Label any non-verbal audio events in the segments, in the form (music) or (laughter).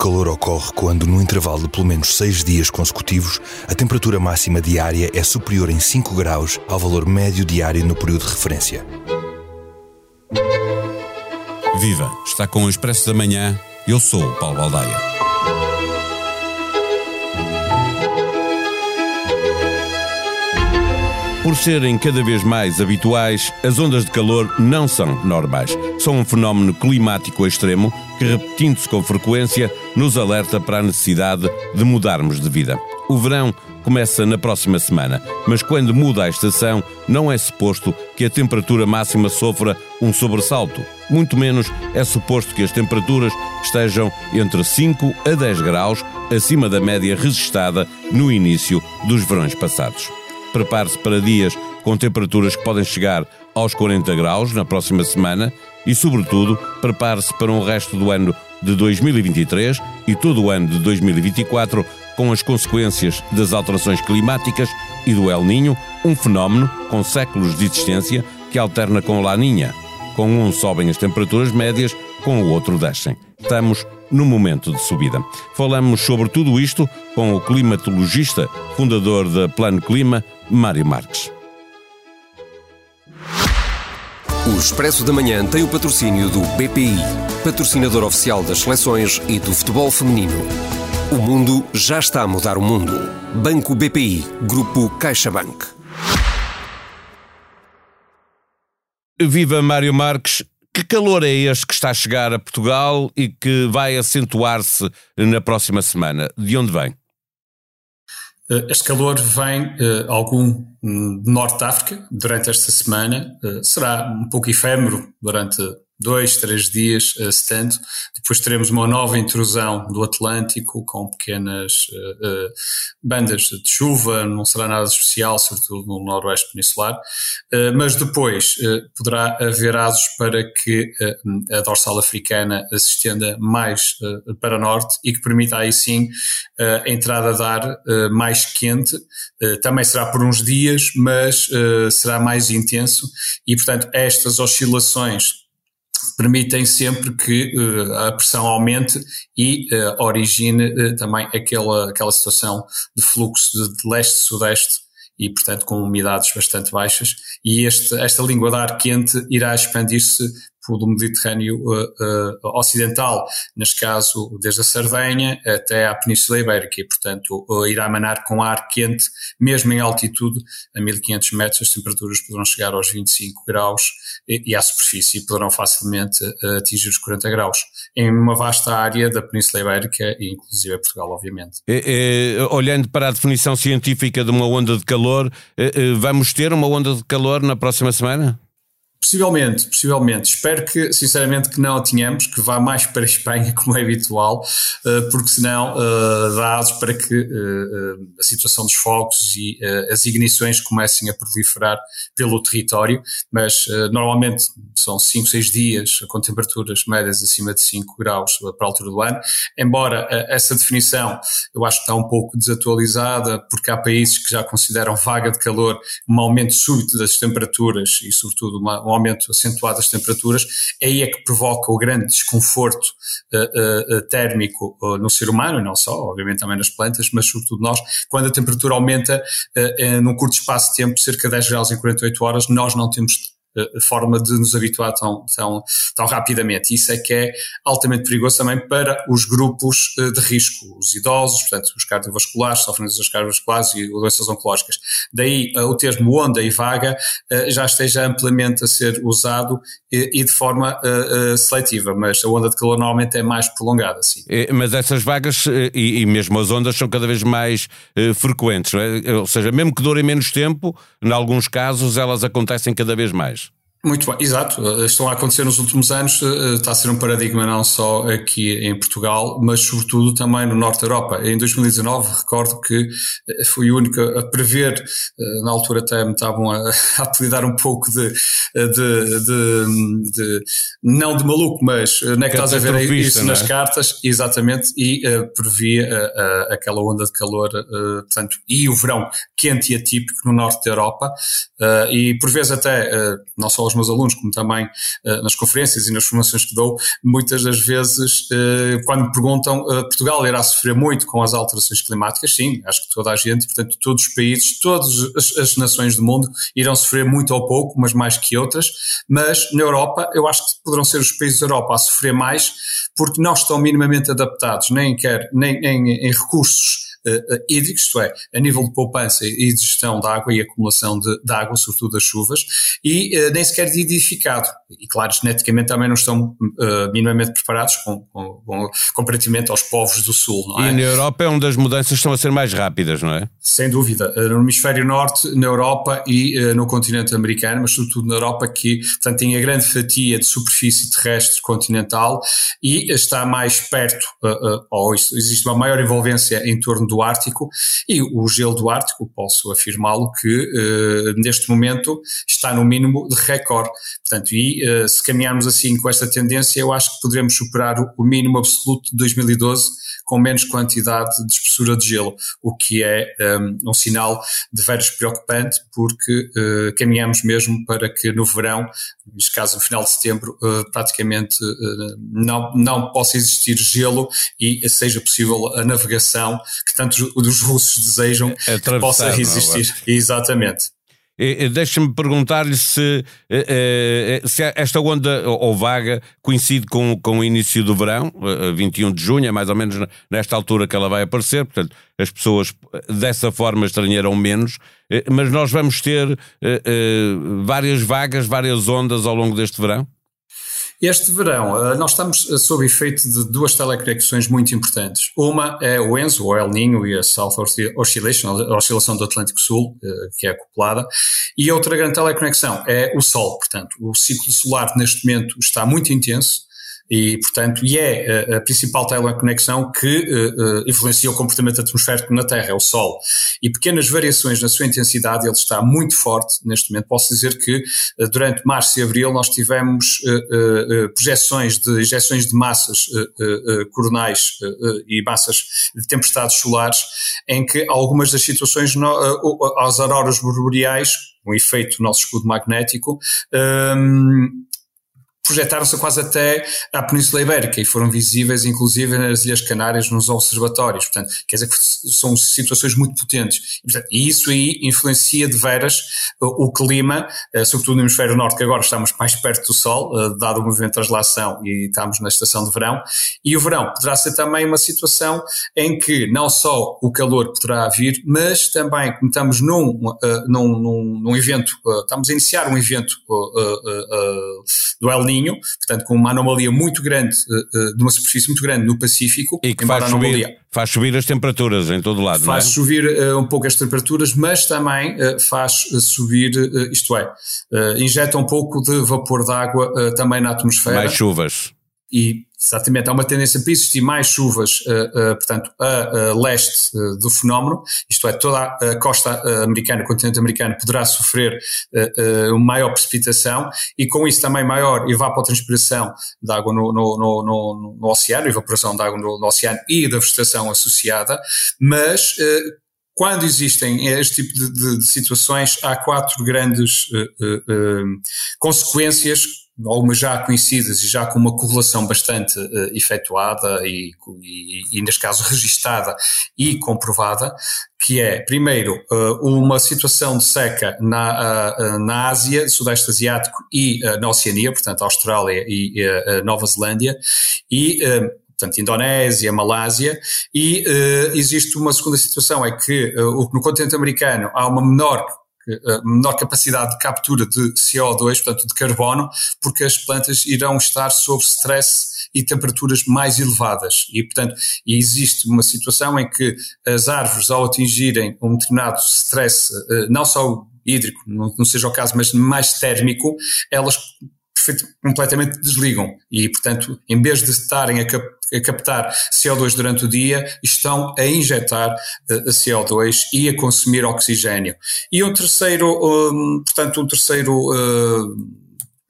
calor ocorre quando, no intervalo de pelo menos 6 dias consecutivos, a temperatura máxima diária é superior em 5 graus ao valor médio diário no período de referência. Viva! Está com o Expresso da Manhã. Eu sou o Paulo Baldaia. Por serem cada vez mais habituais, as ondas de calor não são normais. São um fenómeno climático extremo que, repetindo-se com frequência, nos alerta para a necessidade de mudarmos de vida. O verão começa na próxima semana, mas quando muda a estação, não é suposto que a temperatura máxima sofra um sobressalto. Muito menos é suposto que as temperaturas estejam entre 5 a 10 graus acima da média registada no início dos verões passados. Prepare-se para dias com temperaturas que podem chegar aos 40 graus na próxima semana e, sobretudo, prepare-se para um resto do ano de 2023 e todo o ano de 2024 com as consequências das alterações climáticas e do El Ninho, um fenómeno com séculos de existência que alterna com Laninha. Com um sobem as temperaturas médias, com o outro descem. Estamos no momento de subida. Falamos sobre tudo isto com o climatologista, fundador da Plano Clima, Mário Marques. O Expresso da Manhã tem o patrocínio do BPI, patrocinador oficial das seleções e do futebol feminino. O mundo já está a mudar o mundo. Banco BPI, Grupo CaixaBank. Viva Mário Marques. Que calor é este que está a chegar a Portugal e que vai acentuar-se na próxima semana? De onde vem? Eh, este calor vem uh, algum hum, de Norte de África durante esta semana. Uh, será um pouco efêmero durante dois, três dias uh, estando. Depois teremos uma nova intrusão do Atlântico com pequenas uh, uh, bandas de chuva, não será nada especial, sobretudo no noroeste peninsular, mas depois poderá haver asos para que a dorsal africana se estenda mais para norte e que permita aí sim a entrada de ar mais quente. também será por uns dias, mas será mais intenso e, portanto, estas oscilações permitem sempre que uh, a pressão aumente e uh, origine uh, também aquela, aquela situação de fluxo de, de leste-sudeste e, portanto, com umidades bastante baixas. E este, esta língua de ar quente irá expandir-se do Mediterrâneo uh, uh, Ocidental, neste caso desde a Sardenha até à Península Ibérica, e portanto irá emanar com ar quente, mesmo em altitude, a 1500 metros, as temperaturas poderão chegar aos 25 graus e, e à superfície poderão facilmente atingir os 40 graus, em uma vasta área da Península Ibérica e inclusive Portugal, obviamente. É, é, olhando para a definição científica de uma onda de calor, é, vamos ter uma onda de calor na próxima semana? Possivelmente, possivelmente. Espero que, sinceramente, que não a tenhamos, que vá mais para a Espanha, (laughs) como é habitual, eh, porque senão dá asos para que uh, a situação dos fogos e as ignições comecem a proliferar pelo território, mas normalmente são 5, 6 dias com temperaturas médias acima de 5 graus para a altura do ano, embora essa definição eu acho que está um pouco desatualizada, porque há países que já consideram vaga de calor um aumento súbito das temperaturas e, sobretudo, uma um aumento acentuado das temperaturas, aí é que provoca o grande desconforto uh, uh, térmico no ser humano, e não só, obviamente também nas plantas, mas sobretudo nós, quando a temperatura aumenta num curto espaço de tempo, cerca de 10 graus em 48 horas, nós não temos forma de nos habituar tão, tão, tão rapidamente. Isso é que é altamente perigoso também para os grupos eh, de risco, os idosos, portanto, os cardiovasculares, sofrem doenças cardiovasculares e doenças oncológicas. Daí eh, o termo onda e vaga eh, já esteja amplamente a ser usado e, de forma seletiva, mas a onda de calor normalmente é mais prolongada, sim. Mas essas vagas e, mesmo as ondas são cada vez mais frequentes, é? ou seja, mesmo que durem menos tempo, em alguns casos elas acontecem cada vez mais. Muito bem, exato. Estão a acontecer nos últimos anos, eh, está a ser um paradigma não só aqui em Portugal, mas sobretudo também no Norte da Europa. Em 2019, recordo que eh, fui o único a prever, eh, na altura até me estavam a, (laughs) a apelidar um pouco de, de, de, de, não de maluco, mas não é que estás a ver isso nas é? cartas, exatamente, e uh, previa uh, uh, aquela onda de calor, portanto, e o verão quente e atípico no Norte da Europa, e por vezes até, não só aos meus alunos, como também uh, nas conferências e nas formações que dou, muitas das vezes, uh, quando me perguntam, uh, Portugal irá sofrer muito com as alterações climáticas? Sim, acho que toda a gente, portanto, todos os países, todas as, as nações do mundo irão sofrer muito ou pouco, mas mais que outras. Mas na Europa, eu acho que poderão ser os países da Europa a sofrer mais, porque não estão minimamente adaptados, nem, quer, nem, nem em recursos hídricos, isto é, a nível de poupança e de gestão da água e acumulação de, de água, sobretudo das chuvas, e uh, nem sequer de edificado. E claro, geneticamente também não estão minimamente preparados com, com, com, comparativamente aos povos do Sul, não é? E na Europa é onde as mudanças estão a ser mais rápidas, não é? Sem dúvida. No hemisfério norte, na Europa e no continente americano, mas sobretudo na Europa, que portanto, tem a grande fatia de superfície terrestre continental e está mais perto, ou existe uma maior envolvência em torno do Ártico e o gelo do Ártico, posso afirmá-lo, que uh, neste momento está no mínimo de recorde. Portanto, e uh, se caminharmos assim com esta tendência, eu acho que poderemos superar o, mínimo absoluto de 2012 com menos quantidade de espessura de gelo, o que é um, um sinal de veras preocupante, porque uh, caminhamos mesmo para que no verão, neste caso no final de setembro, uh, praticamente uh, não, não possa existir gelo e seja possível a navegação que tantos os russos desejam que possa é? existir. Exatamente. Deixa-me perguntar-lhe se, eh, eh, se esta onda ou vaga coincide com, com o início do verão, 21 de junho, é mais ou menos nesta altura que ela vai aparecer, portanto, as pessoas dessa forma estranharão menos, eh, mas nós vamos ter várias vagas, várias ondas ao longo deste verão? Este verão, eh, nós estamos eh, sob efeito de duas teleconexões muito importantes. Uma é o ENSO, o El Niño e a South Oscillation, a oscilação do Atlântico Sul, eh, que é acoplada. E outra grande teleconexão é o Sol. Portanto, o ciclo solar neste momento está muito intenso e, portanto, e é a, a principal teleconexão que uh, uh, influencia o comportamento atmosférico na Terra, é o Sol. E pequenas variações na sua intensidade, ele está muito forte neste momento. Posso dizer que uh, durante março e abril nós tivemos projeções de injeções de massas coronais e massas de tempestades solares, em que algumas das situações, no, as auroras boreais, um efeito do nosso escudo magnético, um, projetaram-se quase até à Península Ibérica e foram visíveis inclusive nas Ilhas Canárias nos observatórios, portanto, quer dizer que são situações muito potentes. E, portanto, isso aí influencia de veras o, o clima, uh, sobretudo no hemisfério norte, que agora estamos mais perto do Sol, uh, dado o movimento de translação e estamos na estação de verão, e o verão poderá ser também uma situação em que não só o calor poderá vir, mas também, como estamos num, uh, num, num, num evento, estamos a iniciar um evento do El Ninho, portanto com uma anomalia muito grande, uh, de uma superfície muito grande no Pacífico. E que faz subir, faz subir as temperaturas em todo lado, Faz é? subir uh, um pouco as temperaturas, mas também faz subir, isto é, injeta um pouco de vapor d'água também na atmosfera. Mais chuvas. E Exatamente, há uma tendência para existir mais chuvas, uh, uh, portanto, a, a leste uh, do fenómeno, isto é, toda a costa americana, o continente americano, poderá sofrer uma maior precipitação e com isso também maior evapotranspiração de água no, no, no, no, oceano, evaporação de água no, no, oceano e da vegetação associada, mas quando existem este tipo de, de, de, situações, há quatro grandes consequências algumas já conhecidas e já com uma correlação bastante uh, efetuada e, e, e, neste caso, registada e comprovada, que é, primeiro, uh, uma situação de seca na, uh, na Ásia, Sudeste Asiático e na Oceania, portanto, Austrália e Nova Zelândia, e portanto, Indonésia, Malásia, e uh, existe uma segunda situação, é que uh, no continente americano há uma menor eh, menor capacidade de captura de CO2, portanto de carbono, porque as plantas irão estar sob stress e temperaturas mais elevadas. E, portanto, existe uma situação em que as árvores, ao atingirem um determinado stress, eh, não só hídrico, não seja o caso, mas mais térmico, elas completamente desligam e, portanto, em vez de estarem a, cap a captar CO2 durante o dia, estão a injetar uh, CO2 e a consumir oxigênio. E um terceiro, um, portanto, um terceiro uh,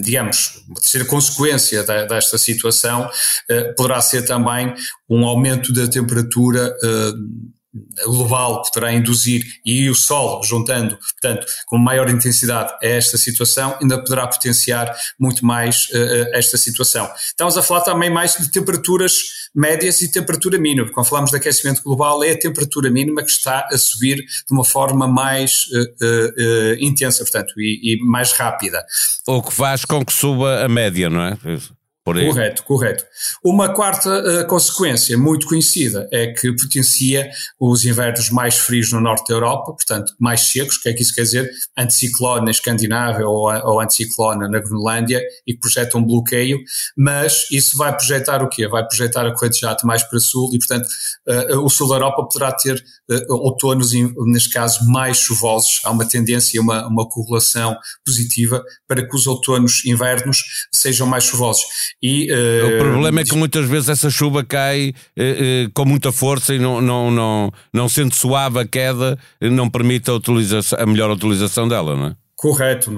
digamos, uma terceira consequência desta situação uh, poderá ser também um aumento da temperatura uh, global poderá induzir e o Sol, juntando, portanto, com maior intensidade a esta situação, ainda poderá potenciar muito mais uh, esta situação. Estamos a falar também mais de temperaturas médias e temperatura mínima. Quando falamos de aquecimento global, é a temperatura mínima que está a subir de uma forma mais uh, uh, intensa, portanto, e, e mais rápida. O que faz com que suba a média, não é? Correto, correto. Uma quarta uh, consequência muito conhecida é que potencia os invernos mais frios no norte da Europa, portanto mais secos, o que é que isso quer dizer? Anticiclone na Escandinávia ou, ou anticiclone na Groenlândia e que projeta um bloqueio, mas isso vai projetar o quê? Vai projetar a corrente de jato mais para sul e, portanto, uh, o sul da Europa poderá ter uh, outonos, neste caso, mais chuvosos. Há uma tendência, uma, uma correlação positiva para que os outonos invernos sejam mais chuvosos. E, uh, o problema é que muitas vezes essa chuva cai uh, uh, com muita força e não, não, não, não sendo suave a queda, não permite a, utilização, a melhor utilização dela, não é? Correto.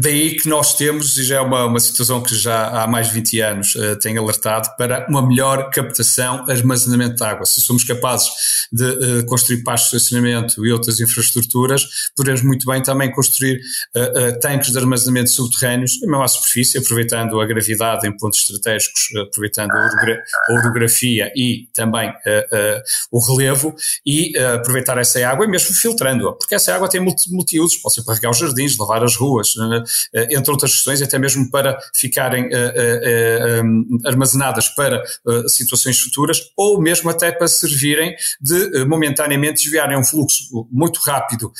Daí que nós temos, e já é uma, uma situação que já há mais de 20 anos uh, tem alertado, para uma melhor captação armazenamento de água. Se somos capazes de uh, construir pastos de estacionamento e outras infraestruturas, podemos muito bem também construir uh, tanques de armazenamento subterrâneos, mesmo à superfície, aproveitando a gravidade em pontos estratégicos, aproveitando a, a orografia e também o relevo, e aproveitar essa água e mesmo filtrando-a, porque essa água tem multi, pode ser para regar os jardins, lavar as ruas, eh, entre outras questões, até mesmo para ficarem eh, eh, armazenadas para situações futuras, ou mesmo até para servirem de momentaneamente desviarem um fluxo muito rápido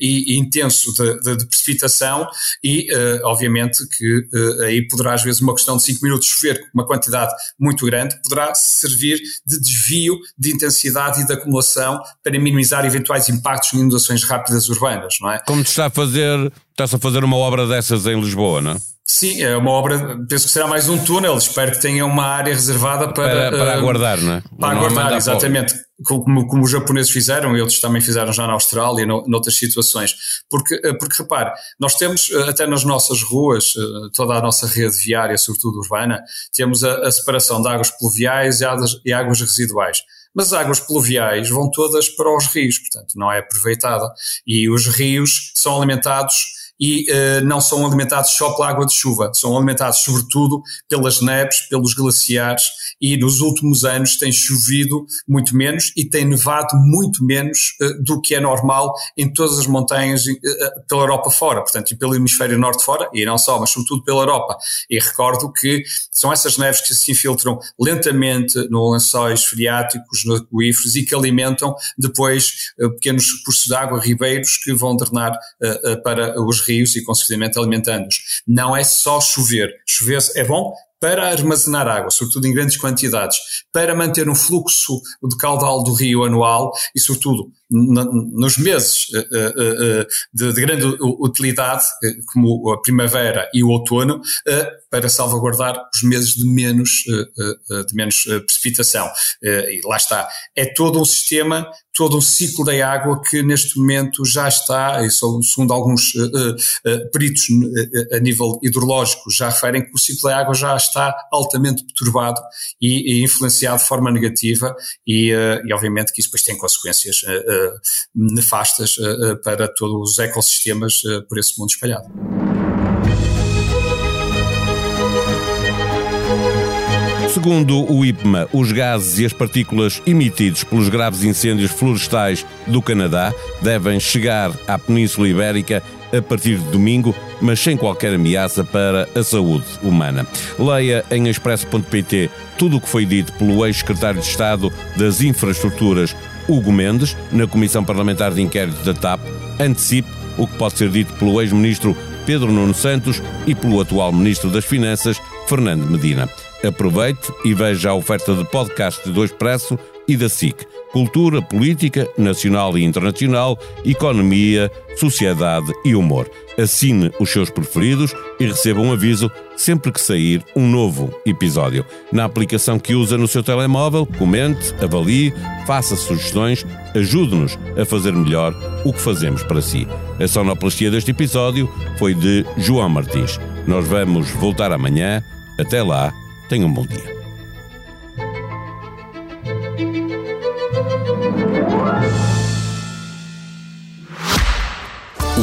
e intenso de, de, de precipitação e, obviamente, que aí poderá às vezes uma questão de 5 minutos chover uma quantidade muito grande, poderá servir de desvio de intensidade e de acumulação para minimizar eventuais impactos em inundações rápidas urbanas, não é? Como está a fazer, está-se a fazer uma obra dessas em Lisboa, não é? Sim, é uma obra, penso que será mais um túnel, espero que tenha uma área reservada para... Para, para uh, aguardar, não é? Para não aguardar, exatamente, como, como, os japoneses fizeram, e outros também fizeram já na Austrália e no, noutras situações, porque, eh, porque repare, nós temos eh, até nas nossas ruas, toda a nossa rede viária, sobretudo urbana, temos a, a separação de águas pluviais e águas, e águas residuais mas as águas pluviais vão todas para os rios, portanto não é aproveitada. E os rios são alimentados e uh, não são alimentados só pela água de chuva, são alimentados sobretudo pelas neves, pelos glaciares e nos últimos anos tem chovido muito menos e tem nevado muito menos uh, do que é normal em todas as montanhas uh, pela Europa fora, portanto, e pelo hemisfério norte fora, e não só, mas sobretudo pela Europa. E recordo que são essas neves que se infiltram lentamente nos lençóis freáticos, nos aquíferos e que alimentam depois pequenos cursos de água, ribeiros que vão drenar para os rios rios e, consequentemente, alimentando-os. Não é só chover. Chover é bom, para armazenar água, sobretudo em grandes quantidades, para manter um fluxo de caudal do rio anual e, sobretudo, nos meses eh, eh, eh, de, grande utilidade, como a primavera e o outono, para salvaguardar os meses de menos, de menos precipitação. E lá está. É todo um sistema, todo um ciclo da água que neste momento já está, e segundo alguns peritos a nível hidrológico já referem que o ciclo da água já está altamente perturbado e, e influenciado de forma negativa e, e obviamente que isso depois tem consequências nefastas eh, eh, para todos os ecossistemas eh, por esse mundo espalhado. Segundo o IPMA, os gases e as partículas emitidos pelos graves incêndios florestais do Canadá devem chegar à Península Ibérica a partir de domingo, mas sem qualquer ameaça para a saúde humana. Leia em expresso.pt tudo o que foi dito pelo ex-secretário de Estado das Infraestruturas, Hugo Mendes, na Comissão Parlamentar de Inquérito da TAP, antecipe o que pode ser dito pelo ex-ministro Pedro Nuno Santos e pelo atual ministro das Finanças, Fernando Medina. Aproveite e veja a oferta de podcast do Expresso e da SIC. Cultura, política, nacional e internacional, economia, sociedade e humor. Assine os seus preferidos e receba um aviso sempre que sair um novo episódio. Na aplicação que usa no seu telemóvel, comente, avalie, faça sugestões, ajude-nos a fazer melhor o que fazemos para si. A sonoplastia deste episódio foi de João Martins. Nós vamos voltar amanhã. Até lá, tenham um bom dia.